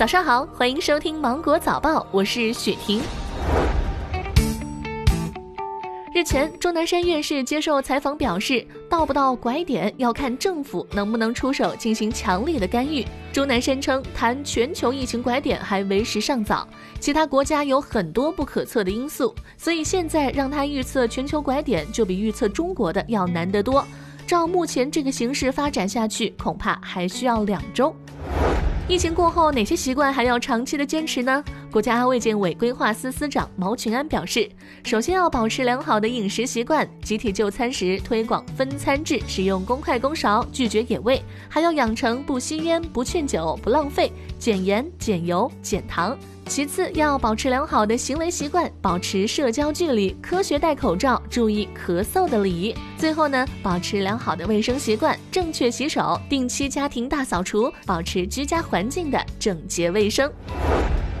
早上好，欢迎收听芒果早报，我是雪婷。日前，钟南山院士接受采访表示，到不到拐点要看政府能不能出手进行强力的干预。钟南山称，谈全球疫情拐点还为时尚早，其他国家有很多不可测的因素，所以现在让他预测全球拐点，就比预测中国的要难得多。照目前这个形势发展下去，恐怕还需要两周。疫情过后，哪些习惯还要长期的坚持呢？国家卫健委规划司司长毛群安表示，首先要保持良好的饮食习惯，集体就餐时推广分餐制，使用公筷公勺，拒绝野味，还要养成不吸烟、不劝酒、不浪费、减盐、减油、减糖。其次，要保持良好的行为习惯，保持社交距离，科学戴口罩，注意咳嗽的礼仪。最后呢，保持良好的卫生习惯，正确洗手，定期家庭大扫除，保持居家环境的整洁卫生。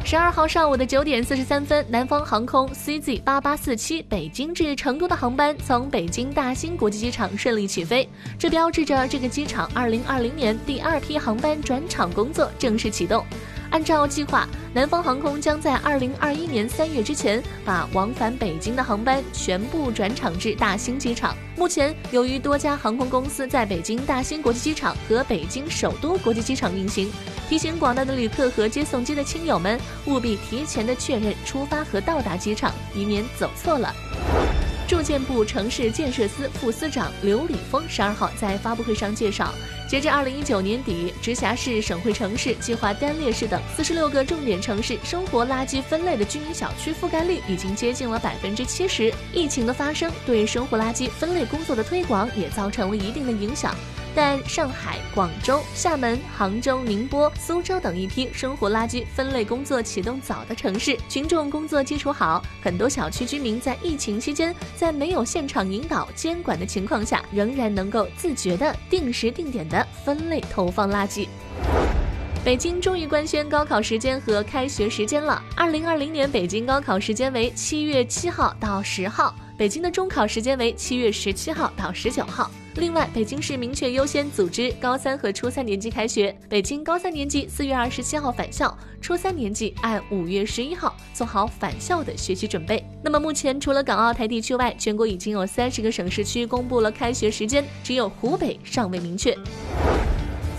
十二号上午的九点四十三分，南方航空 CZ 八八四七北京至成都的航班从北京大兴国际机场顺利起飞，这标志着这个机场二零二零年第二批航班转场工作正式启动。按照计划，南方航空将在二零二一年三月之前把往返北京的航班全部转场至大兴机场。目前，由于多家航空公司在北京大兴国际机场和北京首都国际机场运行，提醒广大的旅客和接送机的亲友们务必提前的确认出发和到达机场，以免走错了。住建部城市建设司副司长刘礼峰十二号在发布会上介绍，截至二零一九年底，直辖市、省会城市、计划单列市等四十六个重点城市生活垃圾分类的居民小区覆盖率已经接近了百分之七十。疫情的发生对生活垃圾分类工作的推广也造成了一定的影响。但上海、广州、厦门、杭州、宁波、苏州等一批生活垃圾分类工作启动早的城市，群众工作基础好，很多小区居民在疫情期间，在没有现场引导监管的情况下，仍然能够自觉的定时定点的分类投放垃圾。北京终于官宣高考时间和开学时间了。二零二零年北京高考时间为七月七号到十号，北京的中考时间为七月十七号到十九号。另外，北京市明确优先组织高三和初三年级开学。北京高三年级四月二十七号返校，初三年级按五月十一号做好返校的学习准备。那么，目前除了港澳台地区外，全国已经有三十个省市区公布了开学时间，只有湖北尚未明确。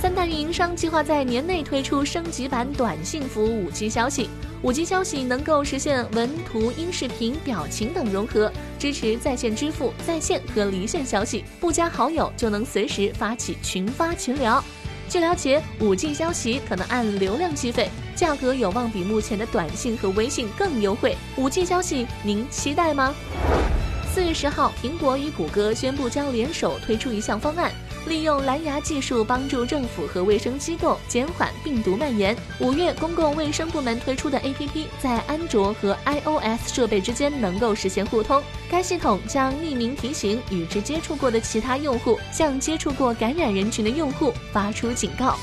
三大运营商计划在年内推出升级版短信服务五 G 消息。五 G 消息能够实现文图、音视频、表情等融合，支持在线支付、在线和离线消息，不加好友就能随时发起群发群聊。据了解，五 G 消息可能按流量计费，价格有望比目前的短信和微信更优惠。五 G 消息，您期待吗？四月十号，苹果与谷歌宣布将联手推出一项方案。利用蓝牙技术帮助政府和卫生机构减缓病毒蔓延。五月，公共卫生部门推出的 APP 在安卓和 iOS 设备之间能够实现互通。该系统将匿名提醒与之接触过的其他用户，向接触过感染人群的用户发出警告。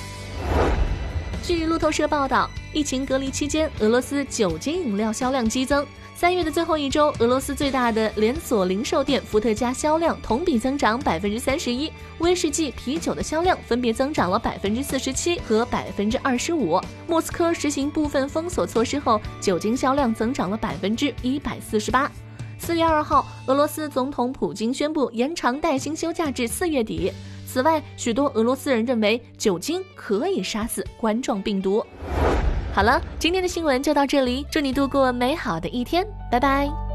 据路透社报道，疫情隔离期间，俄罗斯酒精饮料销量激增。三月的最后一周，俄罗斯最大的连锁零售店伏特加销量同比增长百分之三十一，威士忌、啤酒的销量分别增长了百分之四十七和百分之二十五。莫斯科实行部分封锁措施后，酒精销量增长了百分之一百四十八。四月二号，俄罗斯总统普京宣布延长带薪休假至四月底。此外，许多俄罗斯人认为酒精可以杀死冠状病毒。好了，今天的新闻就到这里，祝你度过美好的一天，拜拜。